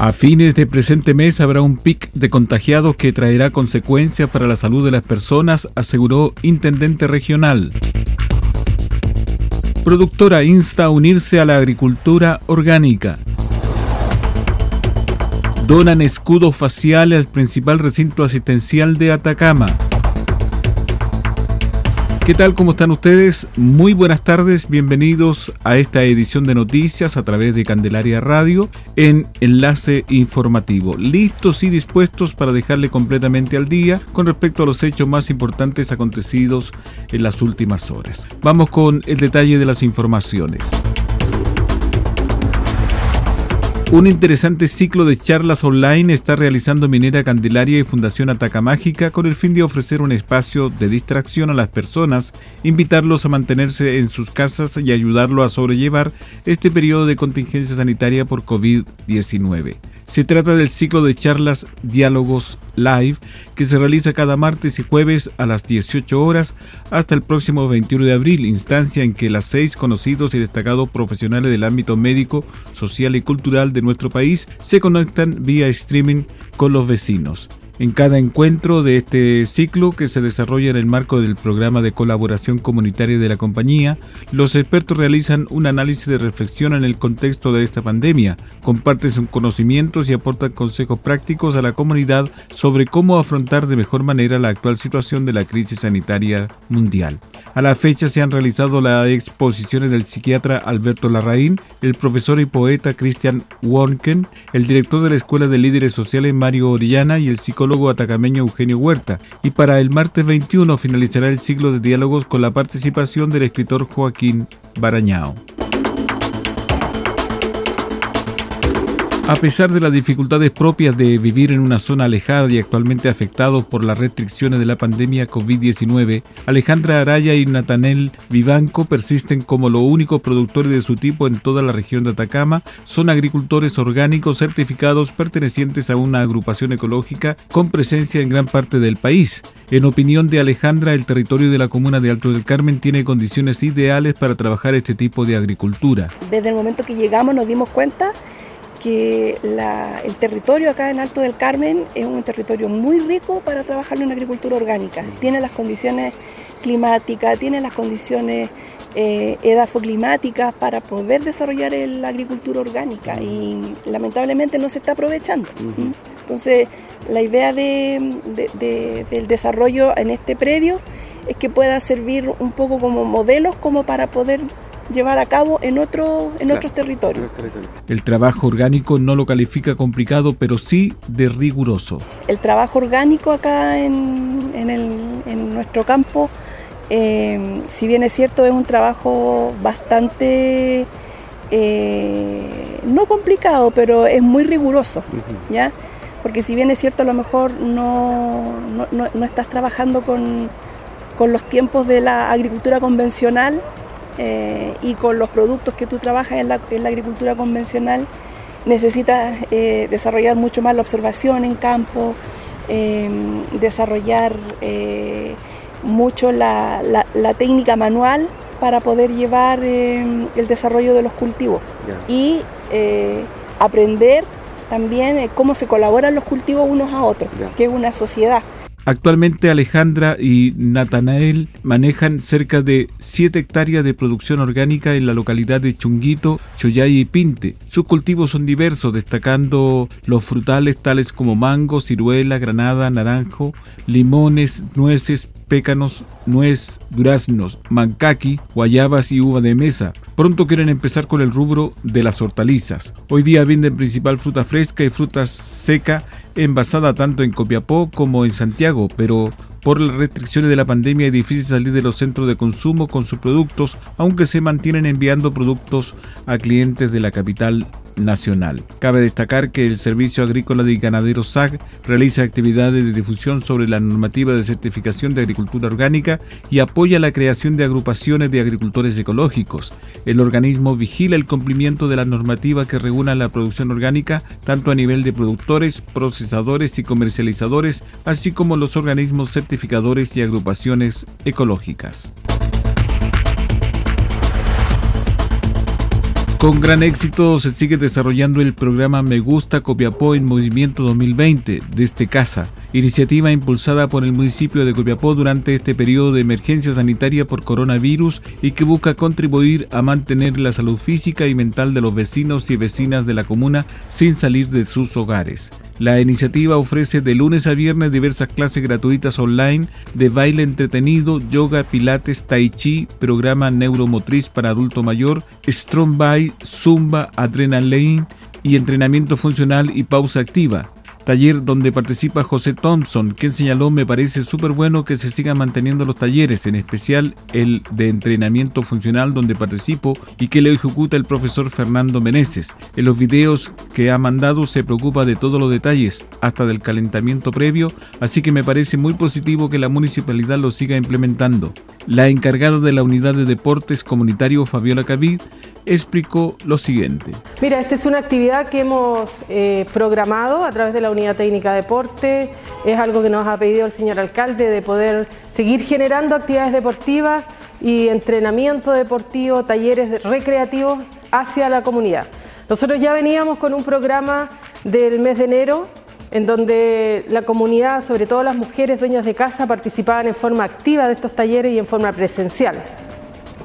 A fines de presente mes habrá un pic de contagiados que traerá consecuencias para la salud de las personas, aseguró intendente regional. Productora insta a unirse a la agricultura orgánica. Donan escudos faciales al principal recinto asistencial de Atacama. ¿Qué tal? ¿Cómo están ustedes? Muy buenas tardes, bienvenidos a esta edición de noticias a través de Candelaria Radio en Enlace Informativo. Listos y dispuestos para dejarle completamente al día con respecto a los hechos más importantes acontecidos en las últimas horas. Vamos con el detalle de las informaciones. Un interesante ciclo de charlas online está realizando Minera Candelaria y Fundación Ataca Mágica con el fin de ofrecer un espacio de distracción a las personas, invitarlos a mantenerse en sus casas y ayudarlos a sobrellevar este periodo de contingencia sanitaria por COVID-19. Se trata del ciclo de charlas Diálogos Live que se realiza cada martes y jueves a las 18 horas hasta el próximo 21 de abril, instancia en que las seis conocidos y destacados profesionales del ámbito médico, social y cultural de nuestro país se conectan vía streaming con los vecinos. En cada encuentro de este ciclo que se desarrolla en el marco del programa de colaboración comunitaria de la compañía, los expertos realizan un análisis de reflexión en el contexto de esta pandemia, comparten sus conocimientos y aportan consejos prácticos a la comunidad sobre cómo afrontar de mejor manera la actual situación de la crisis sanitaria mundial. A la fecha se han realizado las exposiciones del psiquiatra Alberto Larraín, el profesor y poeta Christian Wonken, el director de la Escuela de Líderes Sociales Mario Orellana y el psicólogo atacameño Eugenio Huerta, y para el martes 21 finalizará el ciclo de diálogos con la participación del escritor Joaquín Barañao. A pesar de las dificultades propias de vivir en una zona alejada y actualmente afectados por las restricciones de la pandemia COVID-19, Alejandra Araya y Natanel Vivanco persisten como los únicos productores de su tipo en toda la región de Atacama. Son agricultores orgánicos certificados pertenecientes a una agrupación ecológica con presencia en gran parte del país. En opinión de Alejandra, el territorio de la comuna de Alto del Carmen tiene condiciones ideales para trabajar este tipo de agricultura. Desde el momento que llegamos nos dimos cuenta que el territorio acá en Alto del Carmen es un territorio muy rico para trabajar en agricultura orgánica. Tiene las condiciones climáticas, tiene las condiciones eh, edafoclimáticas para poder desarrollar la agricultura orgánica y lamentablemente no se está aprovechando. Entonces, la idea del desarrollo en este predio es que pueda servir un poco como modelos como para poder llevar a cabo en, otro, en otros territorios. El trabajo orgánico no lo califica complicado, pero sí de riguroso. El trabajo orgánico acá en, en, nuestro campo, eh, si bien es cierto, es un trabajo bastante, eh, no complicado, pero es muy riguroso, ¿ya? Porque si bien es cierto, a lo mejor no, no, no estás trabajando con, con los tiempos de la agricultura convencional, eh, y con los productos que tú trabajas en la, agricultura convencional, necesitas eh, desarrollar mucho más la observación en campo, em, desarrollar eh, mucho la, técnica manual para poder llevar em, el desarrollo de los cultivos. Y aprender también cómo se colaboran los cultivos unos a otros, que es una sociedad. Actualmente Alejandra y Natanael manejan cerca de 7 hectáreas de producción orgánica en la localidad de Chunguito, Choyay y Pinte. Sus cultivos son diversos, destacando los frutales tales como mango, ciruela, granada, naranjo, limones, nueces, pécanos, nuez, duraznos, mancaqui, guayabas y uva de mesa. Pronto quieren empezar con el rubro de las hortalizas. Hoy día venden principal fruta fresca y fruta seca envasada tanto en Copiapó como en Santiago, pero por las restricciones de la pandemia es difícil salir de los centros de consumo con sus productos, aunque se mantienen enviando productos a clientes de la capital Cabe destacar que el Servicio Agrícola y Ganadero SAG realiza actividades de difusión sobre la normativa de certificación de agricultura orgánica y apoya la creación de agrupaciones de agricultores ecológicos. El organismo vigila el cumplimiento de la normativa que regula la producción orgánica tanto a nivel de productores, procesadores y comercializadores, así como los organismos certificadores y agrupaciones ecológicas. Con gran éxito se sigue desarrollando el programa Me Gusta Copiapó en Movimiento 2020 desde casa, iniciativa impulsada por el municipio de Copiapó durante este periodo de emergencia sanitaria por coronavirus y que busca contribuir a mantener la salud física y mental de los vecinos y vecinas de la comuna sin salir de sus hogares. La iniciativa ofrece de lunes a viernes diversas clases gratuitas online de baile entretenido, yoga, pilates, tai chi, programa neuromotriz para adulto mayor, strong by, zumba, adrenaline y entrenamiento funcional y pausa activa taller donde participa José Thompson, quien señaló me parece súper bueno que se sigan manteniendo los talleres, en especial el de entrenamiento funcional donde participo y que le ejecuta el profesor Fernando Meneses. En los videos que ha mandado se preocupa de todos los detalles, hasta del calentamiento previo, así que me parece muy positivo que la municipalidad lo siga implementando. La encargada de la unidad de deportes comunitario, Fabiola Cavid, explicó lo siguiente. Mira, esta es una actividad que hemos eh, programado a través de la unidad técnica de deporte. Es algo que nos ha pedido el señor alcalde de poder seguir generando actividades deportivas y entrenamiento deportivo, talleres recreativos hacia la comunidad. Nosotros ya veníamos con un programa del mes de enero en donde la comunidad, sobre todo las mujeres dueñas de casa, participaban en forma activa de estos talleres y en forma presencial.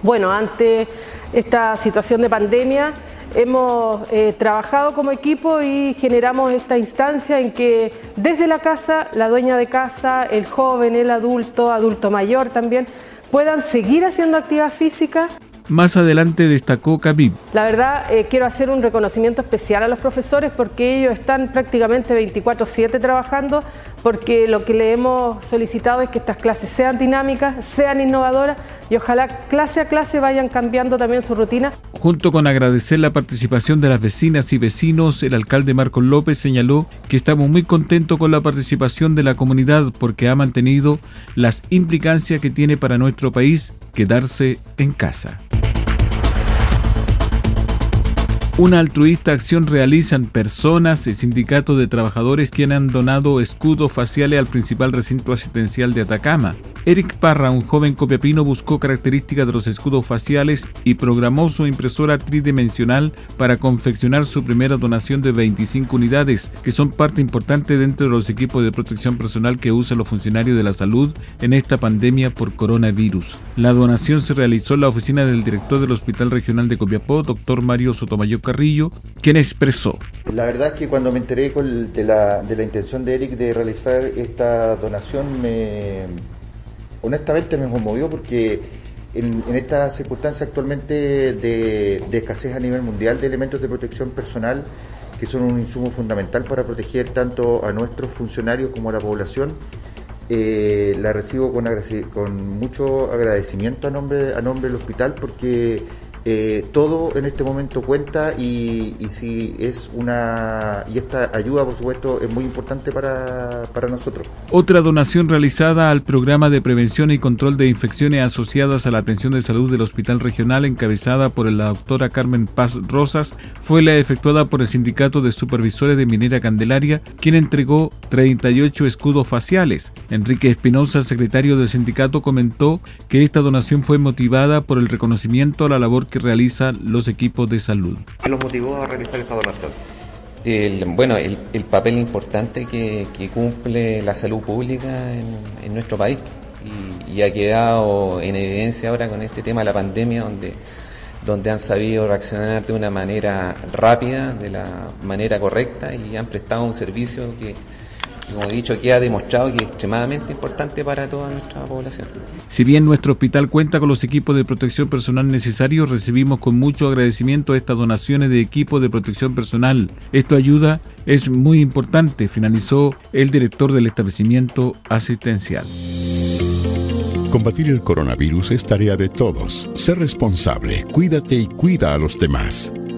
Bueno, ante esta situación de pandemia, hemos eh, trabajado como equipo y generamos esta instancia en que desde la casa, la dueña de casa, el joven, el adulto, adulto mayor también, puedan seguir haciendo actividad física más adelante destacó Khabib. La verdad, eh, quiero hacer un reconocimiento especial a los profesores porque ellos están prácticamente 24/7 trabajando, porque lo que le hemos solicitado es que estas clases sean dinámicas, sean innovadoras y ojalá clase a clase vayan cambiando también su rutina. Junto con agradecer la participación de las vecinas y vecinos, el alcalde Marcos López señaló que estamos muy contentos con la participación de la comunidad porque ha mantenido las implicancias que tiene para nuestro país quedarse en casa. Una altruista acción realizan personas y sindicatos de trabajadores quienes han donado escudos faciales al principal recinto asistencial de Atacama. Eric Parra, un joven copiapino, buscó características de los escudos faciales y programó su impresora tridimensional para confeccionar su primera donación de 25 unidades, que son parte importante dentro de los equipos de protección personal que usan los funcionarios de la salud en esta pandemia por coronavirus. La donación se realizó en la oficina del director del Hospital Regional de Copiapó, doctor Mario Sotomayor Carrillo, quien expresó. La verdad es que cuando me enteré de, la, de la intención de Eric de realizar esta donación me honestamente me conmovió porque en, esta circunstancia actualmente de, escasez a nivel mundial de elementos de protección personal, que son un insumo fundamental para proteger tanto a nuestros funcionarios como a la población, eh, la recibo con, con mucho agradecimiento a nombre, a nombre del hospital porque eh, todo en este momento cuenta y, si es una y esta ayuda por supuesto es muy importante para, para nosotros. Otra donación realizada al programa de prevención y control de infecciones asociadas a la atención de salud del Hospital Regional encabezada por la doctora Carmen Paz Rosas fue la efectuada por el Sindicato de Supervisores de Minera Candelaria, quien entregó 38 escudos faciales. Enrique Espinosa, secretario del sindicato, comentó que esta donación fue motivada por el reconocimiento a la labor que realizan los equipos de salud. ¿Qué los motivó a realizar esta donación? el, bueno, el, papel importante que, cumple la salud pública en, nuestro país y, ha quedado en evidencia ahora con este tema de la pandemia donde donde han sabido reaccionar de una manera rápida, de la manera correcta y han prestado un servicio que, como he dicho, que ha demostrado que es extremadamente importante para toda nuestra población. Si bien nuestro hospital cuenta con los equipos de protección personal necesarios, recibimos con mucho agradecimiento estas donaciones de equipos de protección personal. Esto ayuda, es muy importante, finalizó el director del establecimiento asistencial. Combatir el coronavirus es tarea de todos. Sé responsable, cuídate y cuida a los demás.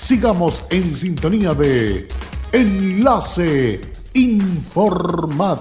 Sigamos en sintonía de Enlace Informativo.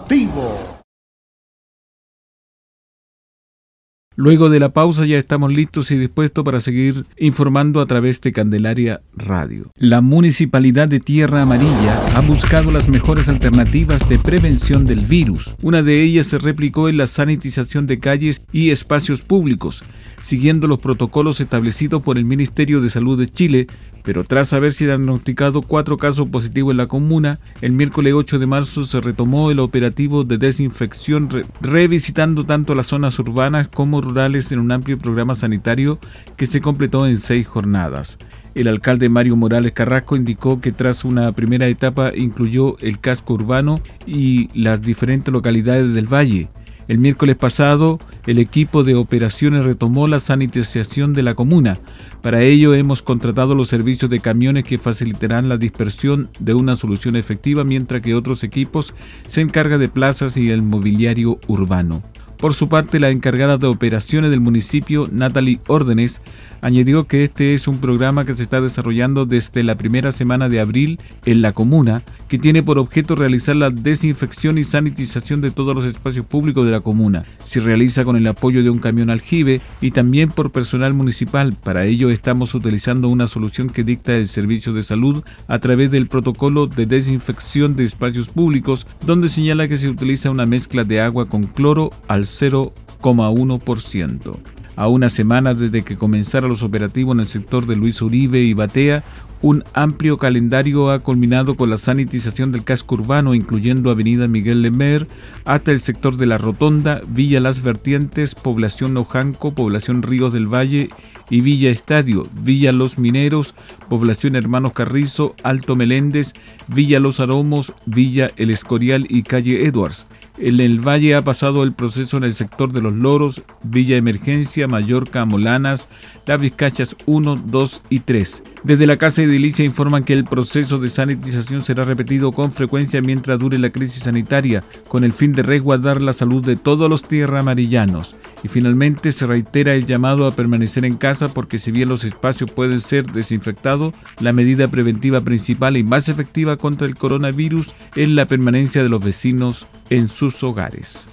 Luego de la pausa ya estamos listos y dispuestos para seguir informando a través de Candelaria Radio. La Municipalidad de Tierra Amarilla ha buscado las mejores alternativas de prevención del virus. Una de ellas se replicó en la sanitización de calles y espacios públicos, siguiendo los protocolos establecidos por el Ministerio de Salud de Chile pero tras haberse diagnosticado cuatro casos positivos en la comuna, el miércoles 8 de marzo se retomó el operativo de desinfección, revisitando tanto las zonas urbanas como rurales en un amplio programa sanitario que se completó en seis jornadas. El alcalde Mario Morales Carrasco indicó que tras una primera etapa incluyó el casco urbano y las diferentes localidades del valle. El miércoles pasado, el equipo de operaciones retomó la sanitización de la comuna. Para ello hemos contratado los servicios de camiones que facilitarán la dispersión de una solución efectiva, mientras que otros equipos se encargan de plazas y el mobiliario urbano. Por su parte, la encargada de operaciones del municipio, Natalie Órdenes, añadió que este es un programa que se está desarrollando desde la primera semana de abril en la comuna, que tiene por objeto realizar la desinfección y sanitización de todos los espacios públicos de la comuna. Se realiza con el apoyo de un camión aljibe y también por personal municipal. Para ello estamos utilizando una solución que dicta el Servicio de Salud a través del protocolo de desinfección de espacios públicos, donde señala que se utiliza una mezcla de agua con cloro al 0,1%. A una semana desde que comenzaron los operativos en el sector de Luis Uribe y Batea, un amplio calendario ha culminado con la sanitización del casco urbano, incluyendo Avenida Miguel Lemer, hasta el sector de La Rotonda, Villa Las Vertientes, Población Ojanco, Población Ríos del Valle y Villa Estadio, Villa Los Mineros, Población Hermanos Carrizo, Alto Meléndez, Villa Los Aromos, Villa El Escorial y Calle Edwards. En el valle ha pasado el proceso en el sector de los Loros, Villa Emergencia, Mallorca, Molanas, Las Vizcachas 1, 2 y 3. Desde la Casa Edilicia informan que el proceso de sanitización será repetido con frecuencia mientras dure la crisis sanitaria, con el fin de resguardar la salud de todos los tierra amarillanos. Y finalmente se reitera el llamado a permanecer en casa porque si bien los espacios pueden ser desinfectados, la medida preventiva principal y más efectiva contra el coronavirus es la permanencia de los vecinos en sus hogares.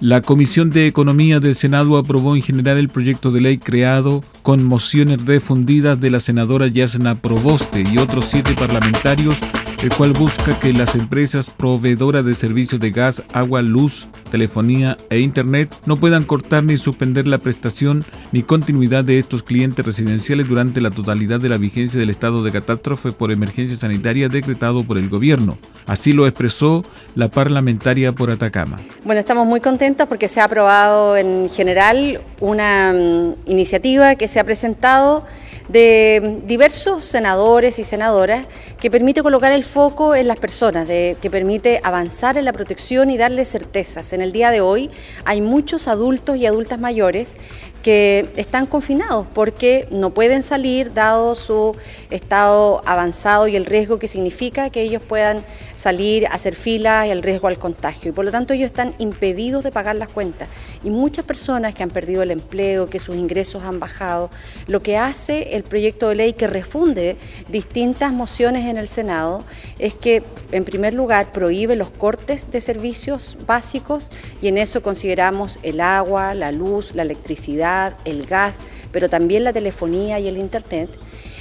La Comisión de Economía del Senado aprobó en general el proyecto de ley creado con mociones refundidas de la senadora Yasna Proboste y otros siete parlamentarios el cual busca que las empresas proveedoras de servicios de gas, agua, luz, telefonía e internet no puedan cortar ni suspender la prestación ni continuidad de estos clientes residenciales durante la totalidad de la vigencia del estado de catástrofe por emergencia sanitaria decretado por el gobierno. Así lo expresó la parlamentaria por Atacama. Bueno, estamos muy contentos porque se ha aprobado en general una mm, iniciativa que se ha presentado de diversos senadores y senadoras que permite colocar el foco en las personas, de, que permite avanzar en la protección y darles certezas. En el día de hoy hay muchos adultos y adultas mayores que están confinados porque no pueden salir dado su estado avanzado y el riesgo que significa que ellos puedan salir, a hacer filas y el riesgo al contagio. Y por lo tanto ellos están impedidos de pagar las cuentas. Y muchas personas que han perdido el empleo, que sus ingresos han bajado, lo que hace el proyecto de ley que refunde distintas mociones en el Senado es que en primer lugar prohíbe los cortes de servicios básicos y en eso consideramos el agua, la luz, la electricidad, el gas, pero también la telefonía y el Internet.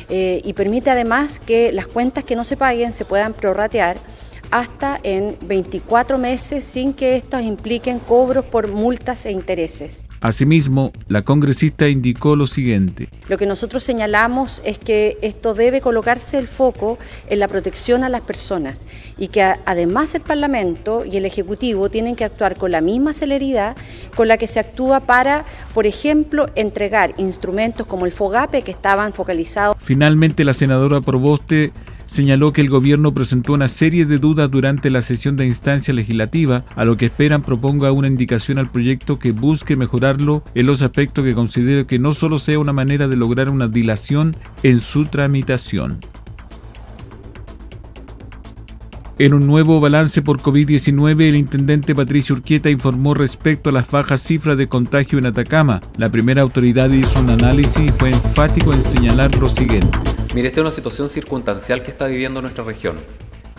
Eh, y permite además que las cuentas que no se paguen se puedan prorratear hasta en 24 meses sin que estos impliquen cobros por multas e intereses. Asimismo, la congresista indicó lo siguiente. Lo que nosotros señalamos es que esto debe colocarse el foco en la protección a las personas y que además el Parlamento y el Ejecutivo tienen que actuar con la misma celeridad con la que se actúa para, por ejemplo, entregar instrumentos como el FOGAPE que estaban focalizados. Finalmente, la senadora Proboste señaló que el gobierno presentó una serie de dudas durante la sesión de instancia legislativa, a lo que esperan proponga una indicación al proyecto que busque mejorarlo en los aspectos que considere que no solo sea una manera de lograr una dilación en su tramitación. En un nuevo balance por COVID-19, el intendente Patricio Urquieta informó respecto a las bajas cifras de contagio en Atacama. La primera autoridad hizo un análisis y fue enfático en señalar lo siguiente. Mire, esta es una situación circunstancial que está viviendo nuestra región.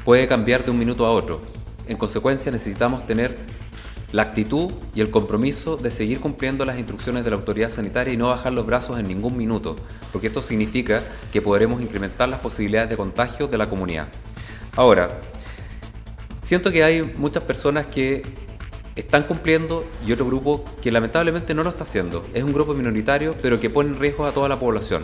Puede cambiar de un minuto a otro. En consecuencia, necesitamos tener la actitud y el compromiso de seguir cumpliendo las instrucciones de la autoridad sanitaria y no bajar los brazos en ningún minuto, porque esto significa que podremos incrementar las posibilidades de contagio de la comunidad. Ahora, siento que hay muchas personas que están cumpliendo y otro grupo que lamentablemente no lo está haciendo. Es un grupo minoritario, pero que pone en riesgo a toda la población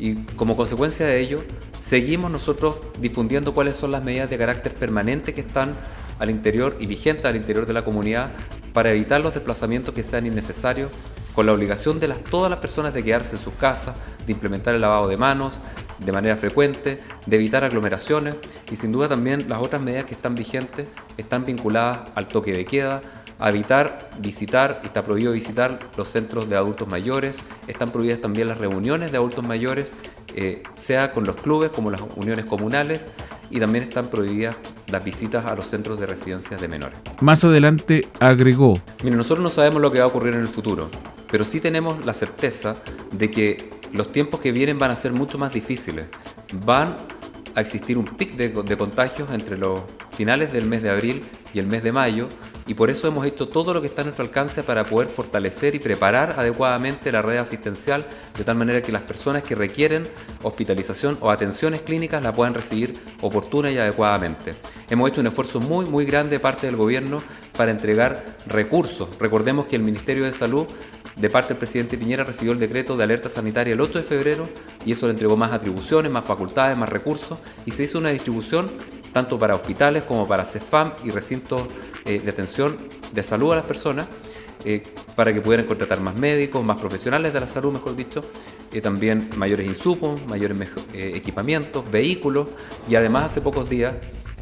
y como consecuencia de ello seguimos nosotros difundiendo cuáles son las medidas de carácter permanente que están al interior y vigentes al interior de la comunidad para evitar los desplazamientos que sean innecesarios, con la obligación de las, todas las personas de quedarse en sus casas, de implementar el lavado de manos de manera frecuente, de evitar aglomeraciones y sin duda también las otras medidas que están vigentes están vinculadas al toque de queda, a evitar visitar, está prohibido visitar los centros de adultos mayores, están prohibidas también las reuniones de adultos mayores, eh, sea con los clubes como las uniones comunales, y también están prohibidas las visitas a los centros de residencias de menores. Más adelante agregó. Mire, nosotros no sabemos lo que va a ocurrir en el futuro, pero sí tenemos la certeza de que los tiempos que vienen van a ser mucho más difíciles. Van a existir un pic de, de contagios entre los finales del mes de abril y el mes de mayo, y por eso hemos hecho todo lo que está a nuestro alcance para poder fortalecer y preparar adecuadamente la red asistencial de tal manera que las personas que requieren hospitalización o atenciones clínicas la puedan recibir oportuna y adecuadamente. Hemos hecho un esfuerzo muy muy grande de parte del gobierno para entregar recursos. Recordemos que el Ministerio de Salud de parte del presidente Piñera recibió el decreto de alerta sanitaria el 8 de febrero y eso le entregó más atribuciones, más facultades, más recursos y se hizo una distribución tanto para hospitales como para CEFAM y recintos eh, de atención de salud a las personas, eh, para que pudieran contratar más médicos, más profesionales de la salud, mejor dicho, eh, también mayores insumos, mayores equipamientos, vehículos. Y además hace pocos días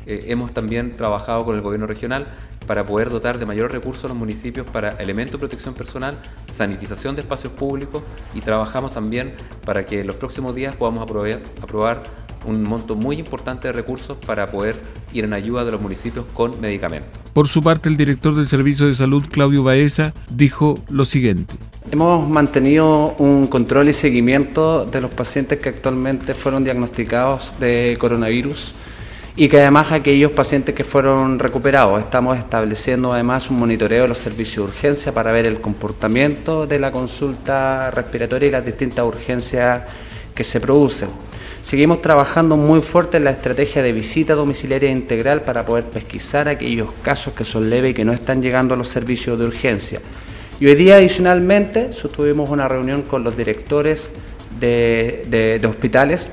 hemos también trabajado con el gobierno regional para poder dotar de mayores recursos a los municipios para elementos de protección personal, sanitización de espacios públicos y trabajamos también para que en los próximos días podamos aprobar, aprobar un monto muy importante de recursos para poder ir en ayuda de los municipios con medicamentos. Por su parte, el director del Servicio de Salud, Claudio Baeza, dijo lo siguiente. Hemos mantenido un control y seguimiento de los pacientes que actualmente fueron diagnosticados de coronavirus y que además aquellos pacientes que fueron recuperados. Estamos estableciendo además un monitoreo de los servicios de urgencia para ver el comportamiento de la consulta respiratoria y las distintas urgencias que se producen. Seguimos trabajando muy fuerte en la estrategia de visita domiciliaria integral para poder pesquisar aquellos casos que son leves y que no están llegando a los servicios de urgencia. Y hoy día adicionalmente sostuvimos una reunión con los directores de, hospitales,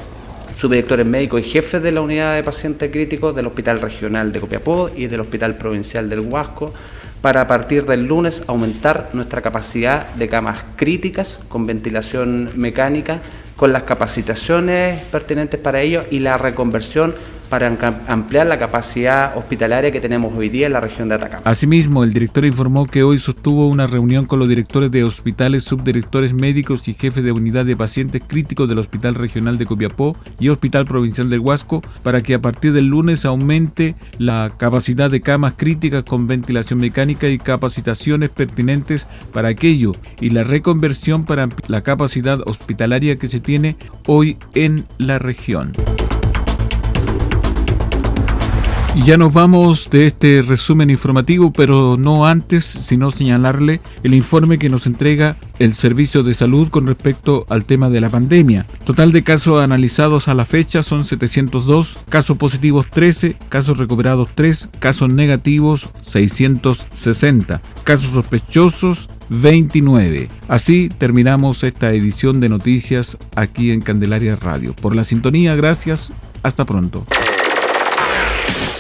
subdirectores médicos y jefes de la unidad de pacientes críticos del Hospital Regional de Copiapó y del Hospital Provincial del Huasco para a partir del lunes aumentar nuestra capacidad de camas críticas con ventilación mecánica, con las capacitaciones pertinentes para ello y la reconversión para ampliar la capacidad hospitalaria que tenemos hoy día en la región de Atacama. Asimismo, el director informó que hoy sostuvo una reunión con los directores de hospitales, subdirectores médicos y jefes de unidad de pacientes críticos del Hospital Regional de Copiapó y Hospital Provincial del Huasco para que a partir del lunes aumente la capacidad de camas críticas con ventilación mecánica y capacitaciones pertinentes para aquello y la reconversión para la capacidad hospitalaria que se tiene hoy en la región. Y ya nos vamos de este resumen informativo, pero no antes, sino señalarle el informe que nos entrega el Servicio de Salud con respecto al tema de la pandemia. Total de casos analizados a la fecha son 702, casos positivos 13, casos recuperados 3, casos negativos 660, casos sospechosos 29. Así terminamos esta edición de noticias aquí en Candelaria Radio. Por la sintonía, gracias. Hasta pronto.